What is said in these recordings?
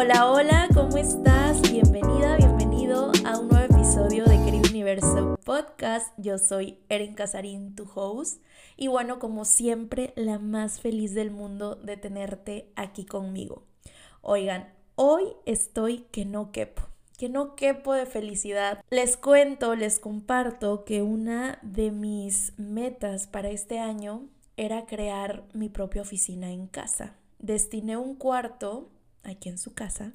Hola, hola, ¿cómo estás? Bienvenida, bienvenido a un nuevo episodio de Querido Universo Podcast. Yo soy Erin Casarín, tu host. Y bueno, como siempre, la más feliz del mundo de tenerte aquí conmigo. Oigan, hoy estoy que no quepo que no quepo de felicidad. Les cuento, les comparto que una de mis metas para este año era crear mi propia oficina en casa. Destiné un cuarto aquí en su casa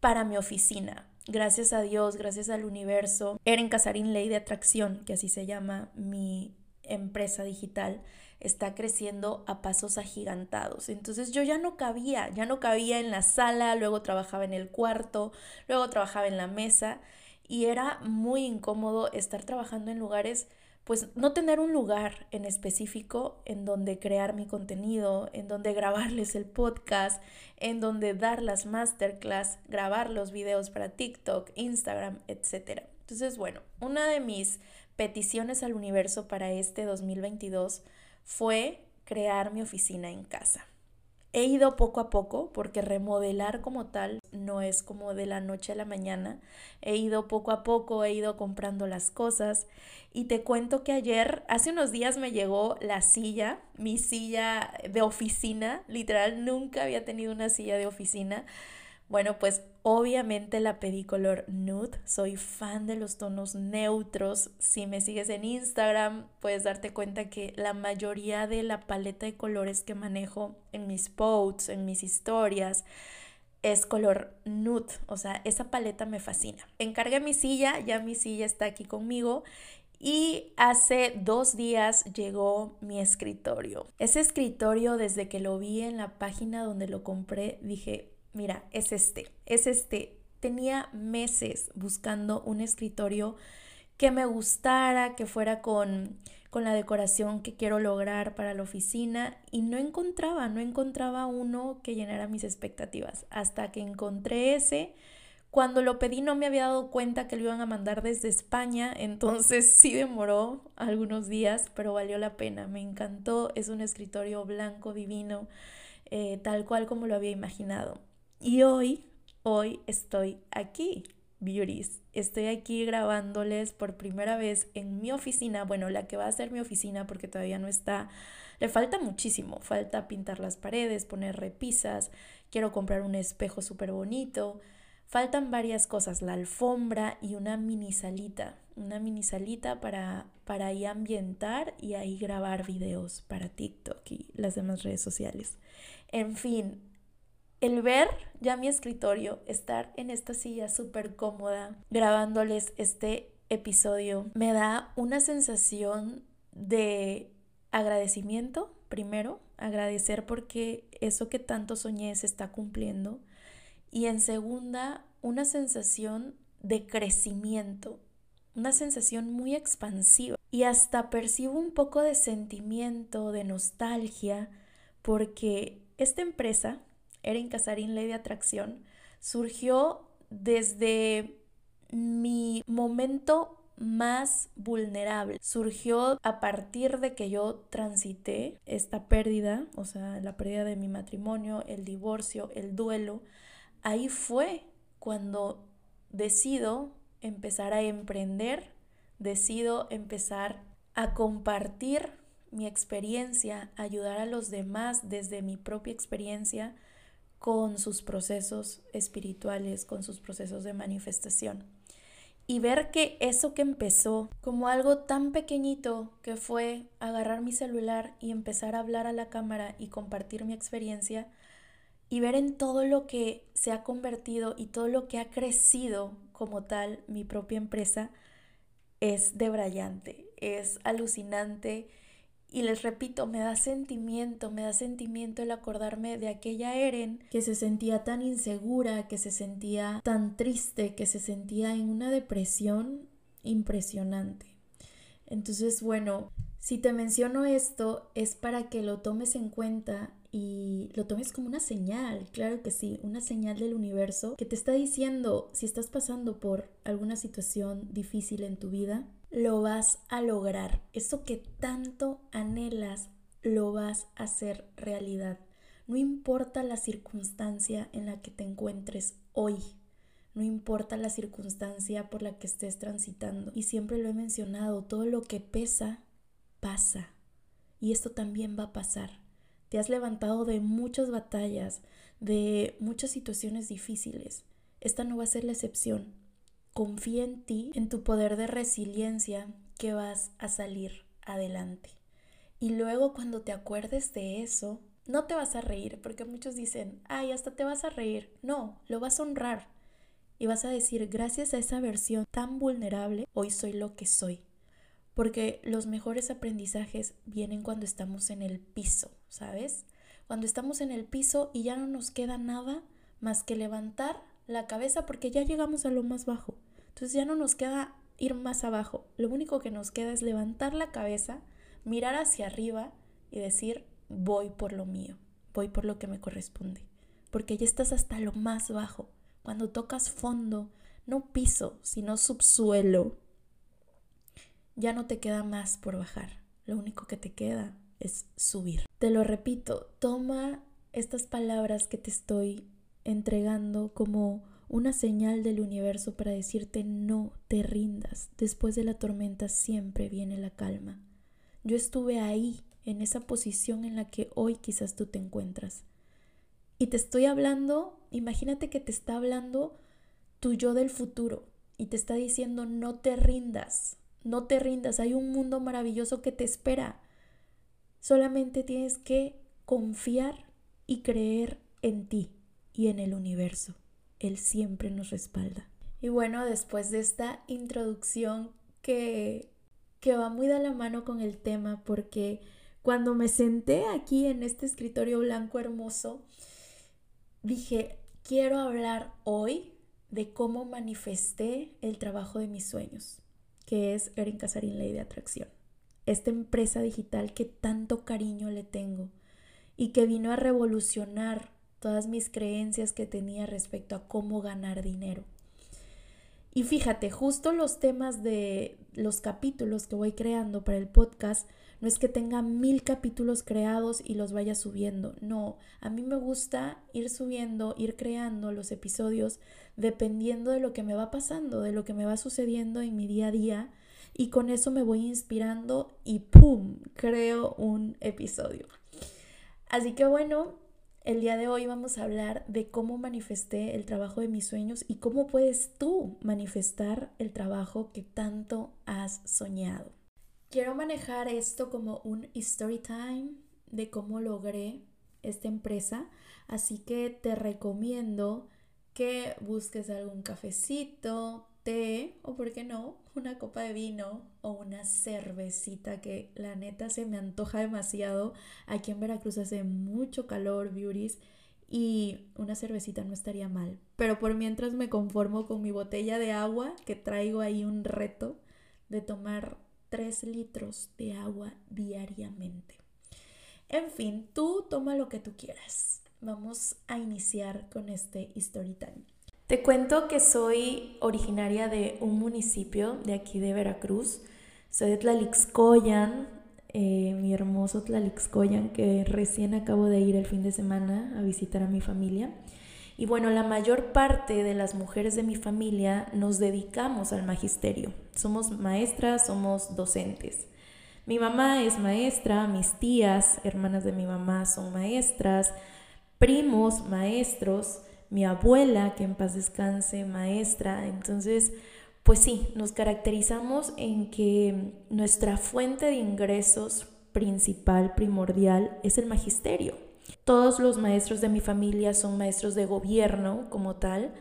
para mi oficina. Gracias a Dios, gracias al universo. Era en Casarín Ley de Atracción, que así se llama mi empresa digital, está creciendo a pasos agigantados. Entonces yo ya no cabía, ya no cabía en la sala, luego trabajaba en el cuarto, luego trabajaba en la mesa y era muy incómodo estar trabajando en lugares pues no tener un lugar en específico en donde crear mi contenido, en donde grabarles el podcast, en donde dar las masterclass, grabar los videos para TikTok, Instagram, etc. Entonces, bueno, una de mis peticiones al universo para este 2022 fue crear mi oficina en casa. He ido poco a poco porque remodelar como tal no es como de la noche a la mañana. He ido poco a poco, he ido comprando las cosas y te cuento que ayer, hace unos días me llegó la silla, mi silla de oficina, literal, nunca había tenido una silla de oficina. Bueno, pues obviamente la pedí color nude. Soy fan de los tonos neutros. Si me sigues en Instagram, puedes darte cuenta que la mayoría de la paleta de colores que manejo en mis posts, en mis historias, es color nude. O sea, esa paleta me fascina. Encargué mi silla, ya mi silla está aquí conmigo. Y hace dos días llegó mi escritorio. Ese escritorio, desde que lo vi en la página donde lo compré, dije, mira, es este, es este. Tenía meses buscando un escritorio que me gustara, que fuera con, con la decoración que quiero lograr para la oficina y no encontraba, no encontraba uno que llenara mis expectativas. Hasta que encontré ese, cuando lo pedí no me había dado cuenta que lo iban a mandar desde España, entonces sí demoró algunos días, pero valió la pena. Me encantó, es un escritorio blanco divino, eh, tal cual como lo había imaginado. Y hoy, hoy estoy aquí, beauties. Estoy aquí grabándoles por primera vez en mi oficina, bueno, la que va a ser mi oficina porque todavía no está, le falta muchísimo, falta pintar las paredes, poner repisas, quiero comprar un espejo súper bonito, faltan varias cosas, la alfombra y una mini salita, una mini salita para, para ahí ambientar y ahí grabar videos para TikTok y las demás redes sociales. En fin, el ver ya mi escritorio, estar en esta silla súper cómoda, grabándoles este episodio, me da una sensación de agradecimiento, primero, agradecer porque eso que tanto soñé se está cumpliendo. Y en segunda, una sensación de crecimiento, una sensación muy expansiva. Y hasta percibo un poco de sentimiento, de nostalgia, porque esta empresa Erin Casarín Ley de Atracción, surgió desde mi momento más vulnerable. Surgió a partir de que yo transité esta pérdida, o sea, la pérdida de mi matrimonio, el divorcio, el duelo. Ahí fue cuando decido empezar a emprender, decido empezar a compartir mi experiencia, ayudar a los demás desde mi propia experiencia con sus procesos espirituales, con sus procesos de manifestación. Y ver que eso que empezó como algo tan pequeñito que fue agarrar mi celular y empezar a hablar a la cámara y compartir mi experiencia, y ver en todo lo que se ha convertido y todo lo que ha crecido como tal mi propia empresa, es debrayante, es alucinante y les repito, me da sentimiento, me da sentimiento el acordarme de aquella Eren que se sentía tan insegura, que se sentía tan triste, que se sentía en una depresión impresionante. Entonces, bueno, si te menciono esto es para que lo tomes en cuenta y lo tomes como una señal, claro que sí, una señal del universo que te está diciendo si estás pasando por alguna situación difícil en tu vida, lo vas a lograr. Eso que tanto anhelas, lo vas a hacer realidad. No importa la circunstancia en la que te encuentres hoy, no importa la circunstancia por la que estés transitando. Y siempre lo he mencionado, todo lo que pesa, pasa. Y esto también va a pasar. Te has levantado de muchas batallas, de muchas situaciones difíciles. Esta no va a ser la excepción. Confía en ti, en tu poder de resiliencia, que vas a salir adelante. Y luego cuando te acuerdes de eso, no te vas a reír, porque muchos dicen, ay, hasta te vas a reír. No, lo vas a honrar. Y vas a decir, gracias a esa versión tan vulnerable, hoy soy lo que soy. Porque los mejores aprendizajes vienen cuando estamos en el piso, ¿sabes? Cuando estamos en el piso y ya no nos queda nada más que levantar la cabeza porque ya llegamos a lo más bajo. Entonces ya no nos queda ir más abajo. Lo único que nos queda es levantar la cabeza, mirar hacia arriba y decir, voy por lo mío, voy por lo que me corresponde. Porque ya estás hasta lo más bajo. Cuando tocas fondo, no piso, sino subsuelo, ya no te queda más por bajar. Lo único que te queda es subir. Te lo repito, toma estas palabras que te estoy entregando como una señal del universo para decirte no te rindas. Después de la tormenta siempre viene la calma. Yo estuve ahí, en esa posición en la que hoy quizás tú te encuentras. Y te estoy hablando, imagínate que te está hablando tu yo del futuro y te está diciendo no te rindas, no te rindas, hay un mundo maravilloso que te espera. Solamente tienes que confiar y creer en ti y en el universo. Él siempre nos respalda. Y bueno, después de esta introducción que, que va muy de la mano con el tema, porque cuando me senté aquí en este escritorio blanco hermoso, dije, quiero hablar hoy de cómo manifesté el trabajo de mis sueños, que es Erin Casarín Ley de Atracción. Esta empresa digital que tanto cariño le tengo y que vino a revolucionar todas mis creencias que tenía respecto a cómo ganar dinero. Y fíjate, justo los temas de los capítulos que voy creando para el podcast, no es que tenga mil capítulos creados y los vaya subiendo, no, a mí me gusta ir subiendo, ir creando los episodios dependiendo de lo que me va pasando, de lo que me va sucediendo en mi día a día y con eso me voy inspirando y ¡pum! creo un episodio. Así que bueno, el día de hoy vamos a hablar de cómo manifesté el trabajo de mis sueños y cómo puedes tú manifestar el trabajo que tanto has soñado. Quiero manejar esto como un story time de cómo logré esta empresa, así que te recomiendo que busques algún cafecito, té o, por qué no, una copa de vino o una cervecita que la neta se me antoja demasiado. Aquí en Veracruz hace mucho calor, beauties, y una cervecita no estaría mal. Pero por mientras me conformo con mi botella de agua, que traigo ahí un reto de tomar 3 litros de agua diariamente. En fin, tú toma lo que tú quieras. Vamos a iniciar con este story. Te cuento que soy originaria de un municipio de aquí de Veracruz. Soy de Tlalixcoyan, eh, mi hermoso Tlalixcoyan, que recién acabo de ir el fin de semana a visitar a mi familia. Y bueno, la mayor parte de las mujeres de mi familia nos dedicamos al magisterio. Somos maestras, somos docentes. Mi mamá es maestra, mis tías, hermanas de mi mamá, son maestras, primos, maestros mi abuela, que en paz descanse, maestra. Entonces, pues sí, nos caracterizamos en que nuestra fuente de ingresos principal, primordial, es el magisterio. Todos los maestros de mi familia son maestros de gobierno como tal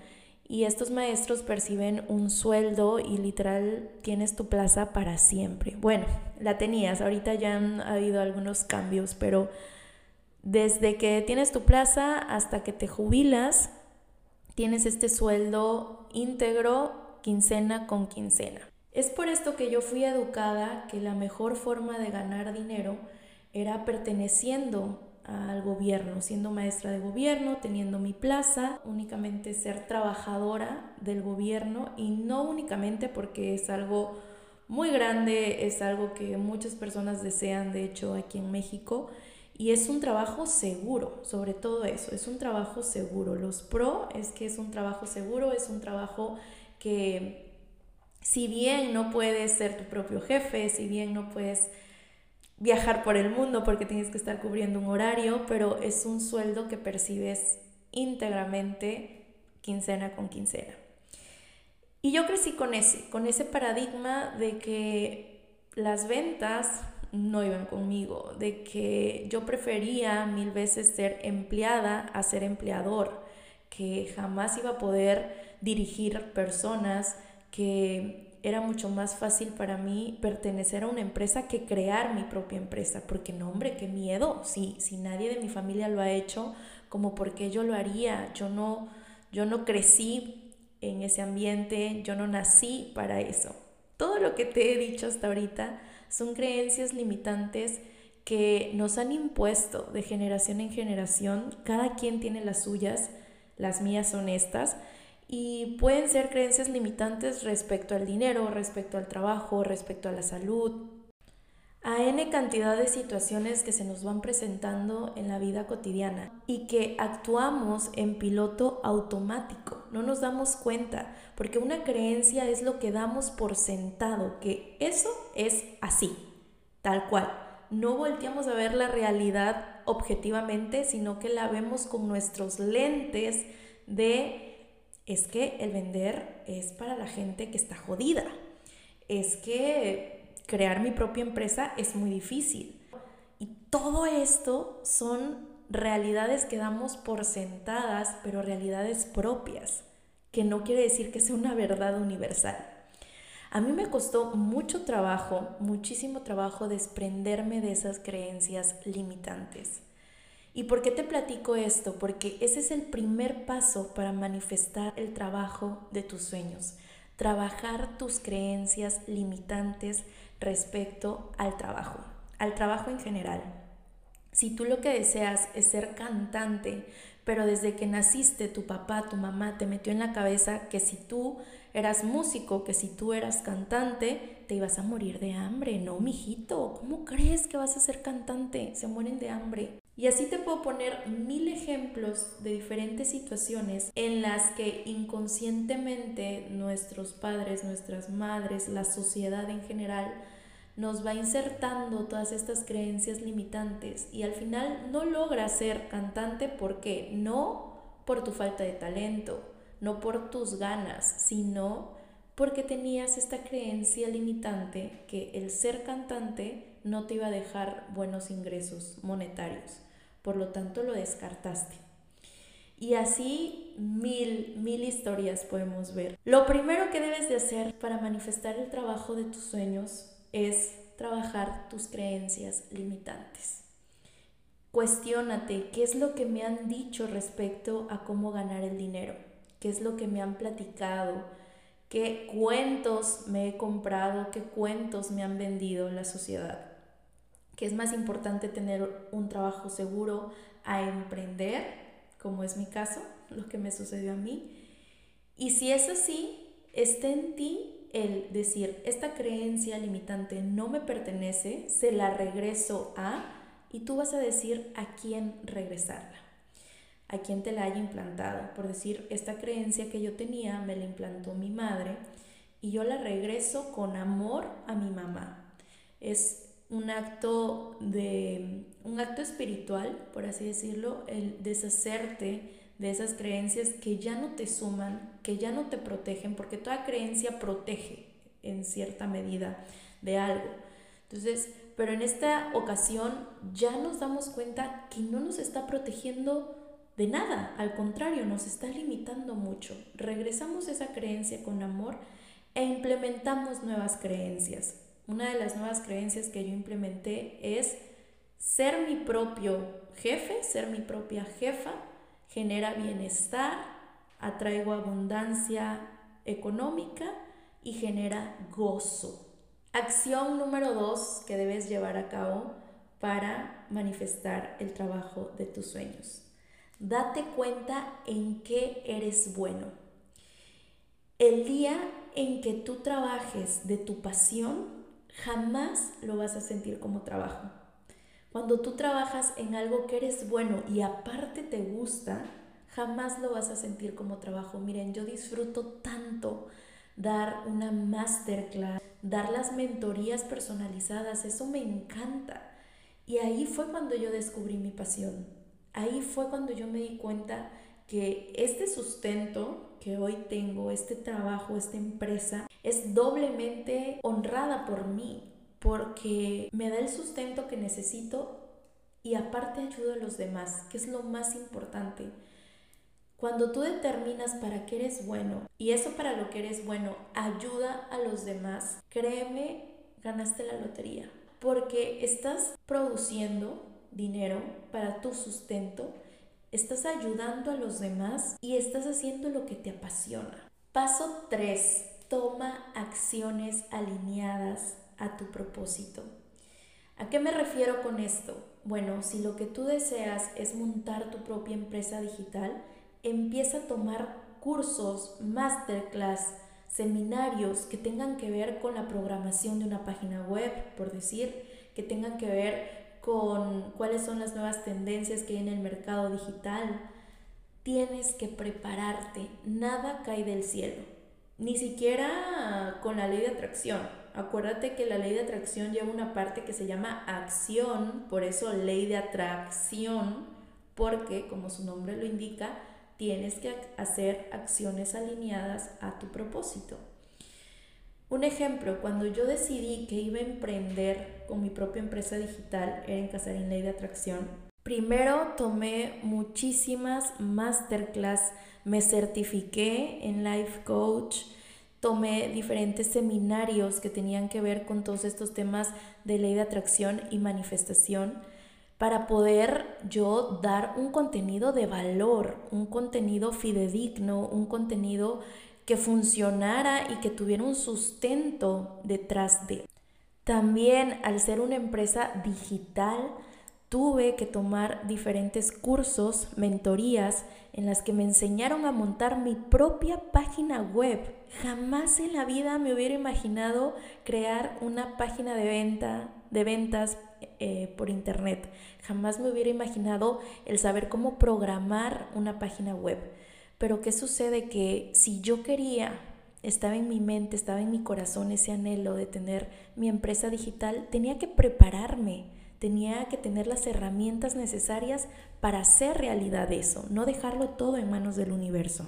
y estos maestros perciben un sueldo y literal tienes tu plaza para siempre. Bueno, la tenías, ahorita ya han habido algunos cambios, pero desde que tienes tu plaza hasta que te jubilas, tienes este sueldo íntegro quincena con quincena. Es por esto que yo fui educada que la mejor forma de ganar dinero era perteneciendo al gobierno, siendo maestra de gobierno, teniendo mi plaza, únicamente ser trabajadora del gobierno y no únicamente porque es algo muy grande, es algo que muchas personas desean, de hecho, aquí en México, Y es un trabajo seguro, sobre todo eso, es un trabajo seguro. Los pro es que es un trabajo seguro, es un trabajo que si bien no puedes ser tu propio jefe, si bien no puedes viajar por el mundo porque tienes que estar cubriendo un horario, pero es un sueldo que percibes íntegramente quincena con quincena. Y yo crecí con ese, con ese paradigma de que las ventas no iban conmigo, de que yo prefería mil veces ser empleada a ser empleador, que jamás iba a poder dirigir personas, que era mucho más fácil para mí pertenecer a una empresa que crear mi propia empresa, porque no, hombre, qué miedo, si, si nadie de mi familia lo ha hecho, como por qué yo lo haría, yo no, yo no crecí en ese ambiente, yo no nací para eso. Todo lo que te he dicho hasta ahorita son creencias limitantes que nos han impuesto de generación en generación. Cada quien tiene las suyas, las mías son estas. Y pueden ser creencias limitantes respecto al dinero, respecto al trabajo, respecto a la salud, a N cantidad de situaciones que se nos van presentando en la vida cotidiana y que actuamos en piloto automático. No nos damos cuenta porque una creencia es lo que damos por sentado, que eso es así, tal cual. No volteamos a ver la realidad objetivamente, sino que la vemos con nuestros lentes de, es que el vender es para la gente que está jodida. Es que crear mi propia empresa es muy difícil. Y todo esto son realidades que damos por sentadas, pero realidades propias que no quiere decir que sea una verdad universal. A mí me costó mucho trabajo, muchísimo trabajo desprenderme de esas creencias limitantes. ¿Y por qué te platico esto? Porque ese es el primer paso para manifestar el trabajo de tus sueños. Trabajar tus creencias limitantes respecto al trabajo, al trabajo en general. Si tú lo que deseas es ser cantante, pero desde que naciste tu papá, tu mamá te metió en la cabeza que si tú eras músico, que si tú eras cantante, te ibas a morir de hambre. No, mijito, ¿cómo crees que vas a ser cantante? Se mueren de hambre. Y así te puedo poner mil ejemplos de diferentes situaciones en las que inconscientemente nuestros padres, nuestras madres, la sociedad en general, nos va insertando todas estas creencias limitantes y al final no logra ser cantante porque no por tu falta de talento, no por tus ganas, sino porque tenías esta creencia limitante que el ser cantante no te iba a dejar buenos ingresos monetarios. Por lo tanto, lo descartaste. Y así mil, mil historias podemos ver. Lo primero que debes de hacer para manifestar el trabajo de tus sueños es trabajar tus creencias limitantes. Cuestiónate qué es lo que me han dicho respecto a cómo ganar el dinero, qué es lo que me han platicado, qué cuentos me he comprado, qué cuentos me han vendido la sociedad. Que es más importante tener un trabajo seguro a emprender, como es mi caso, lo que me sucedió a mí. Y si es así, está en ti el decir, esta creencia limitante no me pertenece, se la regreso a, y tú vas a decir a quién regresarla, a quién te la haya implantado. Por decir, esta creencia que yo tenía me la implantó mi madre y yo la regreso con amor a mi mamá. Es un acto de un acto espiritual, por así decirlo, el deshacerte de esas creencias que ya no te suman, que ya no te protegen, porque toda creencia protege en cierta medida de algo. Entonces, pero en esta ocasión ya nos damos cuenta que no nos está protegiendo de nada, al contrario, nos está limitando mucho. Regresamos esa creencia con amor e implementamos nuevas creencias. Una de las nuevas creencias que yo implementé es ser mi propio jefe, ser mi propia jefa genera bienestar, atraigo abundancia económica y genera gozo. Acción número dos que debes llevar a cabo para manifestar el trabajo de tus sueños. Date cuenta en qué eres bueno. El día en que tú trabajes de tu pasión, jamás lo vas a sentir como trabajo. Cuando tú trabajas en algo que eres bueno y aparte te gusta, jamás lo vas a sentir como trabajo. Miren, yo disfruto tanto dar una masterclass, dar las mentorías personalizadas, eso me encanta. Y ahí fue cuando yo descubrí mi pasión. Ahí fue cuando yo me di cuenta que este sustento que hoy tengo, este trabajo, esta empresa, es doblemente honrada por mí, porque me da el sustento que necesito y aparte ayudo a los demás, que es lo más importante. Cuando tú determinas para qué eres bueno y eso para lo que eres bueno ayuda a los demás, créeme, ganaste la lotería, porque estás produciendo dinero para tu sustento estás ayudando a los demás y estás haciendo lo que te apasiona. Paso 3. Toma acciones alineadas a tu propósito. ¿A qué me refiero con esto? Bueno, si lo que tú deseas es montar tu propia empresa digital, empieza a tomar cursos, masterclass, seminarios que tengan que ver con la programación de una página web, por decir, que tengan que ver con cuáles son las nuevas tendencias que hay en el mercado digital. Tienes que prepararte, nada cae del cielo, ni siquiera con la ley de atracción. Acuérdate que la ley de atracción lleva una parte que se llama acción, por eso ley de atracción, porque como su nombre lo indica, tienes que hacer acciones alineadas a tu propósito. Un ejemplo, cuando yo decidí que iba a emprender con mi propia empresa digital, era en Casarín Ley de Atracción, primero tomé muchísimas masterclass, me certifiqué en Life Coach, tomé diferentes seminarios que tenían que ver con todos estos temas de ley de atracción y manifestación para poder yo dar un contenido de valor, un contenido fidedigno, un contenido que funcionara y que tuviera un sustento detrás de. También al ser una empresa digital, tuve que tomar diferentes cursos, mentorías, en las que me enseñaron a montar mi propia página web. Jamás en la vida me hubiera imaginado crear una página de venta, de ventas eh, por internet. Jamás me hubiera imaginado el saber cómo programar una página web. Pero ¿qué sucede? Que si yo quería, estaba en mi mente, estaba en mi corazón ese anhelo de tener mi empresa digital, tenía que prepararme, tenía que tener las herramientas necesarias para hacer realidad eso, no dejarlo todo en manos del universo.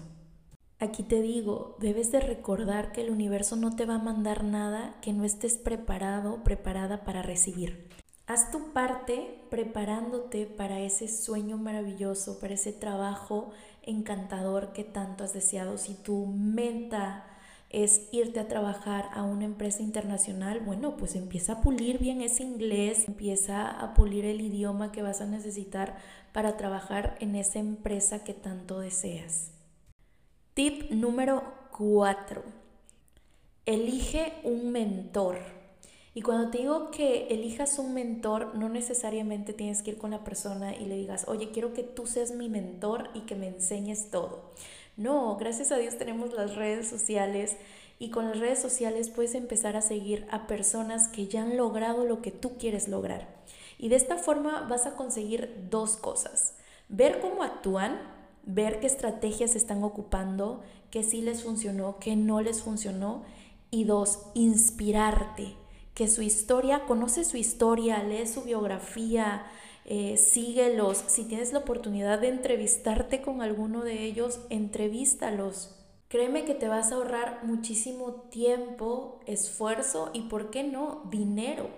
Aquí te digo, debes de recordar que el universo no te va a mandar nada que no estés preparado, preparada para recibir. Haz tu parte preparándote para ese sueño maravilloso, para ese trabajo encantador que tanto has deseado. Si tu meta es irte a trabajar a una empresa internacional, bueno, pues empieza a pulir bien ese inglés, empieza a pulir el idioma que vas a necesitar para trabajar en esa empresa que tanto deseas. Tip número 4. Elige un mentor. Y cuando te digo que elijas un mentor, no necesariamente tienes que ir con la persona y le digas, oye, quiero que tú seas mi mentor y que me enseñes todo. No, gracias a Dios tenemos las redes sociales y con las redes sociales puedes empezar a seguir a personas que ya han logrado lo que tú quieres lograr. Y de esta forma vas a conseguir dos cosas. Ver cómo actúan, ver qué estrategias están ocupando, qué sí les funcionó, qué no les funcionó. Y dos, inspirarte que su historia, conoce su historia, lee su biografía, eh, síguelos. Si tienes la oportunidad de entrevistarte con alguno de ellos, entrevístalos. Créeme que te vas a ahorrar muchísimo tiempo, esfuerzo y, ¿por qué no?, dinero.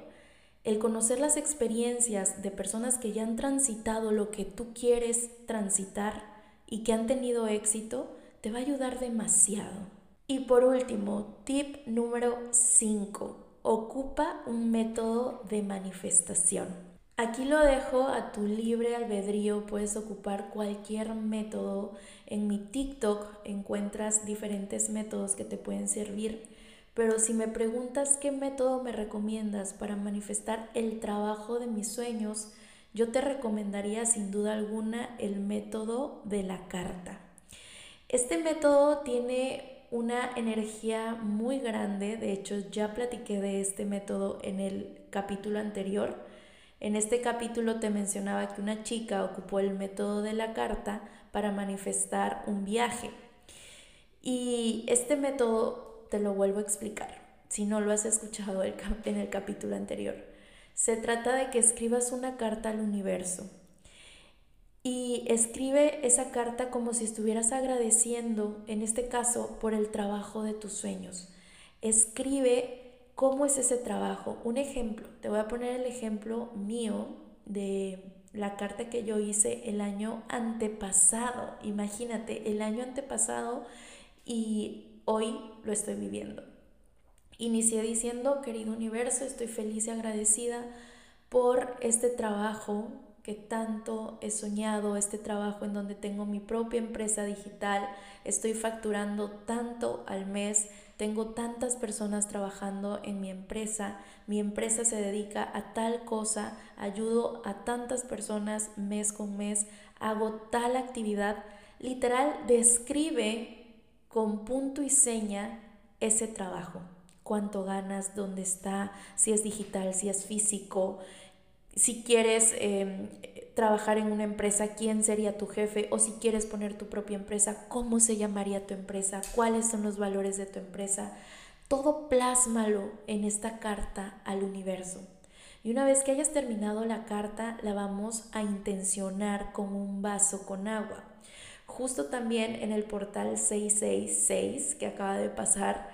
El conocer las experiencias de personas que ya han transitado lo que tú quieres transitar y que han tenido éxito, te va a ayudar demasiado. Y por último, tip número 5 ocupa un método de manifestación. Aquí lo dejo a tu libre albedrío, puedes ocupar cualquier método. En mi TikTok encuentras diferentes métodos que te pueden servir, pero si me preguntas qué método me recomiendas para manifestar el trabajo de mis sueños, yo te recomendaría sin duda alguna el método de la carta. Este método tiene una energía muy grande, de hecho ya platiqué de este método en el capítulo anterior, En este capítulo te mencionaba que una chica ocupó el método de la carta para manifestar un viaje. Y este método te lo vuelvo a explicar, si no lo has escuchado en el capítulo anterior. Se trata de que escribas una carta al universo y escribe esa carta como si estuvieras agradeciendo, en este caso, por el trabajo de tus sueños. Escribe ¿Cómo es ese trabajo? Un ejemplo, te voy a poner el ejemplo mío de la carta que yo hice el año antepasado. Imagínate, el año antepasado y hoy lo estoy viviendo. Inicié diciendo, querido universo, estoy feliz y agradecida por este trabajo que tanto he soñado, este trabajo en donde tengo mi propia empresa digital, estoy facturando tanto al mes, tengo tantas personas trabajando en mi empresa, mi empresa se dedica a tal cosa, ayudo a tantas personas mes con mes, hago tal actividad. Literal, describe con punto y seña ese trabajo. Cuánto ganas, dónde está, si es digital, si es físico, si quieres em, trabajar en una empresa, quién sería tu jefe o si quieres poner tu propia empresa, cómo se llamaría tu empresa, cuáles son los valores de tu empresa. Todo plásmalo en esta carta al universo. Y una vez que hayas terminado la carta, la vamos a intencionar con un vaso con agua. Justo también en el portal 666 que acaba de pasar,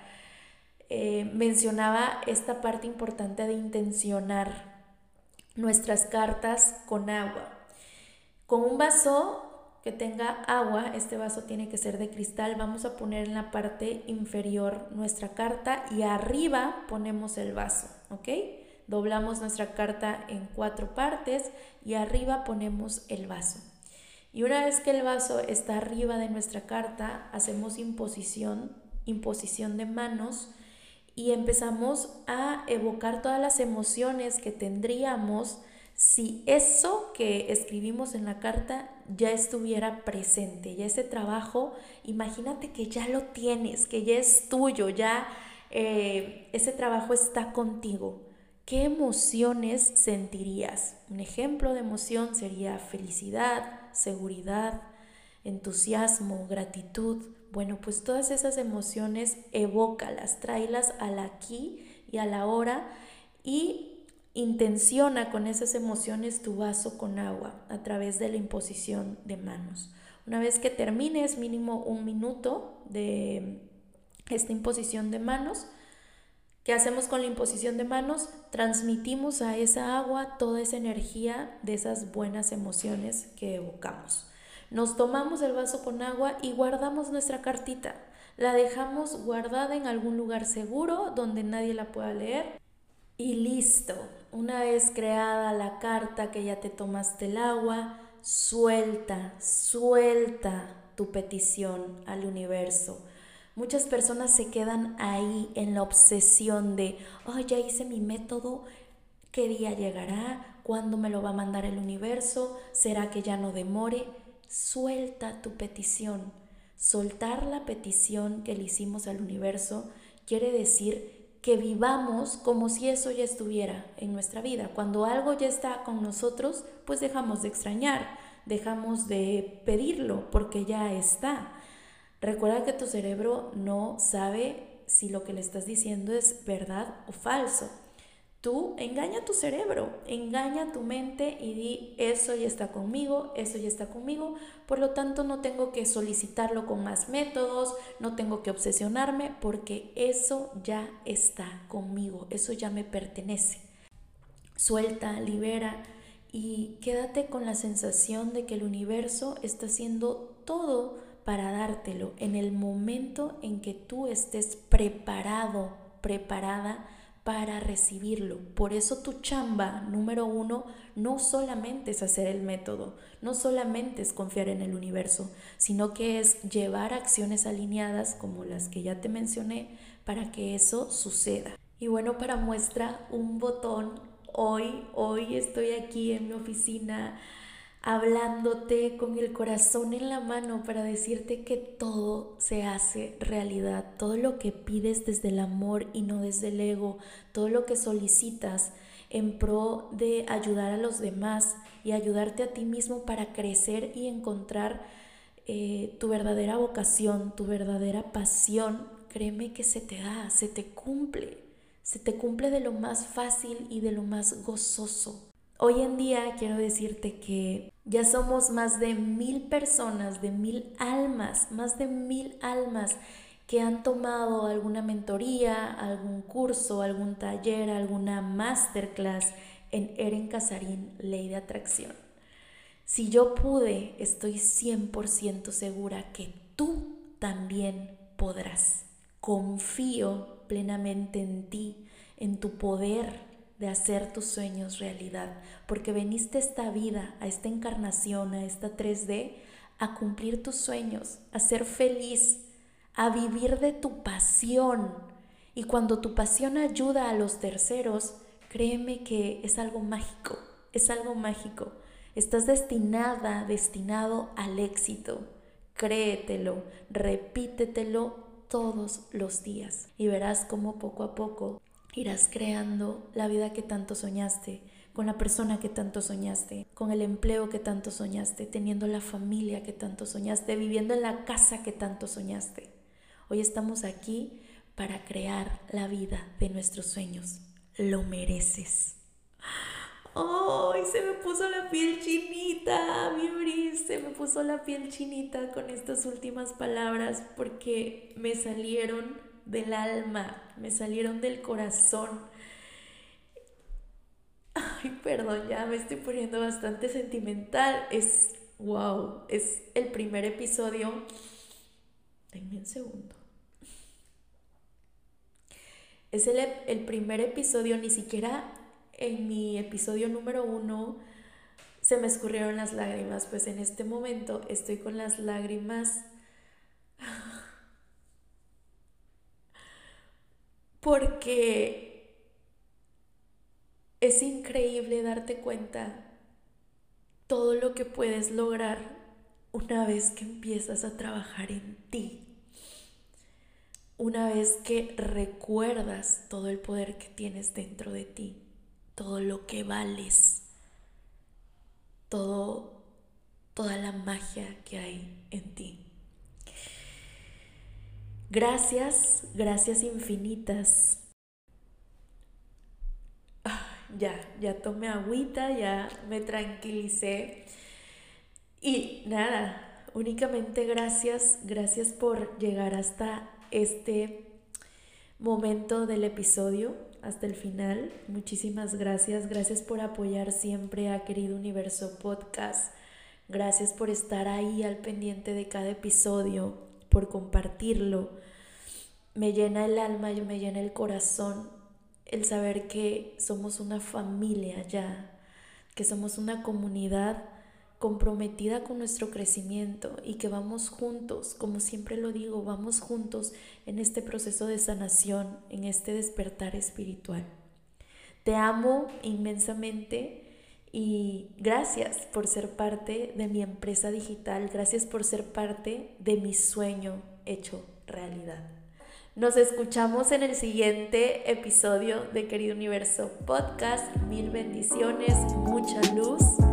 eh, mencionaba esta parte importante de intencionar nuestras cartas con agua. Con un vaso que tenga agua, este vaso tiene que ser de cristal, vamos a poner en la parte inferior nuestra carta y arriba ponemos el vaso, ¿ok? Doblamos nuestra carta en cuatro partes y arriba ponemos el vaso. Y una vez que el vaso está arriba de nuestra carta, hacemos imposición, imposición de manos y empezamos a evocar todas las emociones que tendríamos si eso que escribimos en la carta ya estuviera presente, ya ese trabajo, imagínate que ya lo tienes, que ya es tuyo, ya eh, ese trabajo está contigo. ¿Qué emociones sentirías? Un ejemplo de emoción sería felicidad, seguridad, entusiasmo, gratitud. Bueno, pues todas esas emociones evócalas, tráelas al aquí y a la hora y Intenciona con esas emociones tu vaso con agua a través de la imposición de manos. Una vez que termines mínimo un minuto de esta imposición de manos, ¿qué hacemos con la imposición de manos? Transmitimos a esa agua toda esa energía de esas buenas emociones que evocamos. Nos tomamos el vaso con agua y guardamos nuestra cartita. La dejamos guardada en algún lugar seguro donde nadie la pueda leer y listo. Una vez creada la carta que ya te tomaste el agua, suelta, suelta tu petición al universo. Muchas personas se quedan ahí en la obsesión de, oh, ya hice mi método, ¿qué día llegará? ¿Cuándo me lo va a mandar el universo? ¿Será que ya no demore? Suelta tu petición. Soltar la petición que le hicimos al universo quiere decir que vivamos como si eso ya estuviera en nuestra vida. Cuando algo ya está con nosotros, pues dejamos de extrañar, dejamos de pedirlo porque ya está. Recuerda que tu cerebro no sabe si lo que le estás diciendo es verdad o falso. Tú engaña tu cerebro, engaña tu mente y di, eso ya está conmigo, eso ya está conmigo, por lo tanto no tengo que solicitarlo con más métodos, no tengo que obsesionarme porque eso ya está conmigo, eso ya me pertenece. Suelta, libera y quédate con la sensación de que el universo está haciendo todo para dártelo en el momento en que tú estés preparado, preparada para recibirlo. Por eso tu chamba número uno no solamente es hacer el método, no solamente es confiar en el universo, sino que es llevar acciones alineadas como las que ya te mencioné para que eso suceda. Y bueno, para muestra un botón, hoy, hoy estoy aquí en mi oficina hablándote con el corazón en la mano para decirte que todo se hace realidad, todo lo que pides desde el amor y no desde el ego, todo lo que solicitas en pro de ayudar a los demás y ayudarte a ti mismo para crecer y encontrar eh, tu verdadera vocación, tu verdadera pasión, créeme que se te da, se te cumple, se te cumple de lo más fácil y de lo más gozoso. Hoy en día quiero decirte que ya somos más de mil personas, de mil almas, más de mil almas que han tomado alguna mentoría, algún curso, algún taller, alguna masterclass en Eren Casarín, Ley de Atracción. Si yo pude, estoy 100% segura que tú también podrás. Confío plenamente en ti, en tu poder, de hacer tus sueños realidad, porque veniste esta vida, a esta encarnación, a esta 3D, a cumplir tus sueños, a ser feliz, a vivir de tu pasión. Y cuando tu pasión ayuda a los terceros, créeme que es algo mágico, es algo mágico. Estás destinada, destinado al éxito. Créetelo, repítetelo todos los días y verás cómo poco a poco irás creando la vida que tanto soñaste, con la persona que tanto soñaste, con el empleo que tanto soñaste, teniendo la familia que tanto soñaste, viviendo en la casa que tanto soñaste. Hoy estamos aquí para crear la vida de nuestros sueños. Lo mereces. ¡Ay! se me puso la piel chinita, mi se me puso la piel chinita con estas últimas palabras porque me salieron del alma, me salieron del corazón. Ay, perdón, ya me estoy poniendo bastante sentimental. Es, wow, es el primer episodio. Denme un segundo. Es el, el primer episodio, ni siquiera en mi episodio número uno se me escurrieron las lágrimas, pues en este momento estoy con las lágrimas porque es increíble darte cuenta todo lo que puedes lograr una vez que empiezas a trabajar en ti. Una vez que recuerdas todo el poder que tienes dentro de ti, todo lo que vales, todo, toda la magia que hay en ti. Gracias, gracias infinitas. Ya, ya tomé agüita, ya me tranquilicé. Y nada, únicamente gracias, gracias por llegar hasta este momento del episodio, hasta el final. Muchísimas gracias, gracias por apoyar siempre a Querido Universo Podcast. Gracias por estar ahí al pendiente de cada episodio, por compartirlo me llena el alma, yo me llena el corazón el saber que somos una familia ya, que somos una comunidad comprometida con nuestro crecimiento y que vamos juntos, como siempre lo digo, vamos juntos en este proceso de sanación, en este despertar espiritual. Te amo inmensamente y gracias por ser parte de mi empresa digital, gracias por ser parte de mi sueño hecho realidad. Nos escuchamos en el siguiente episodio de Querido Universo Podcast. Mil bendiciones, mucha luz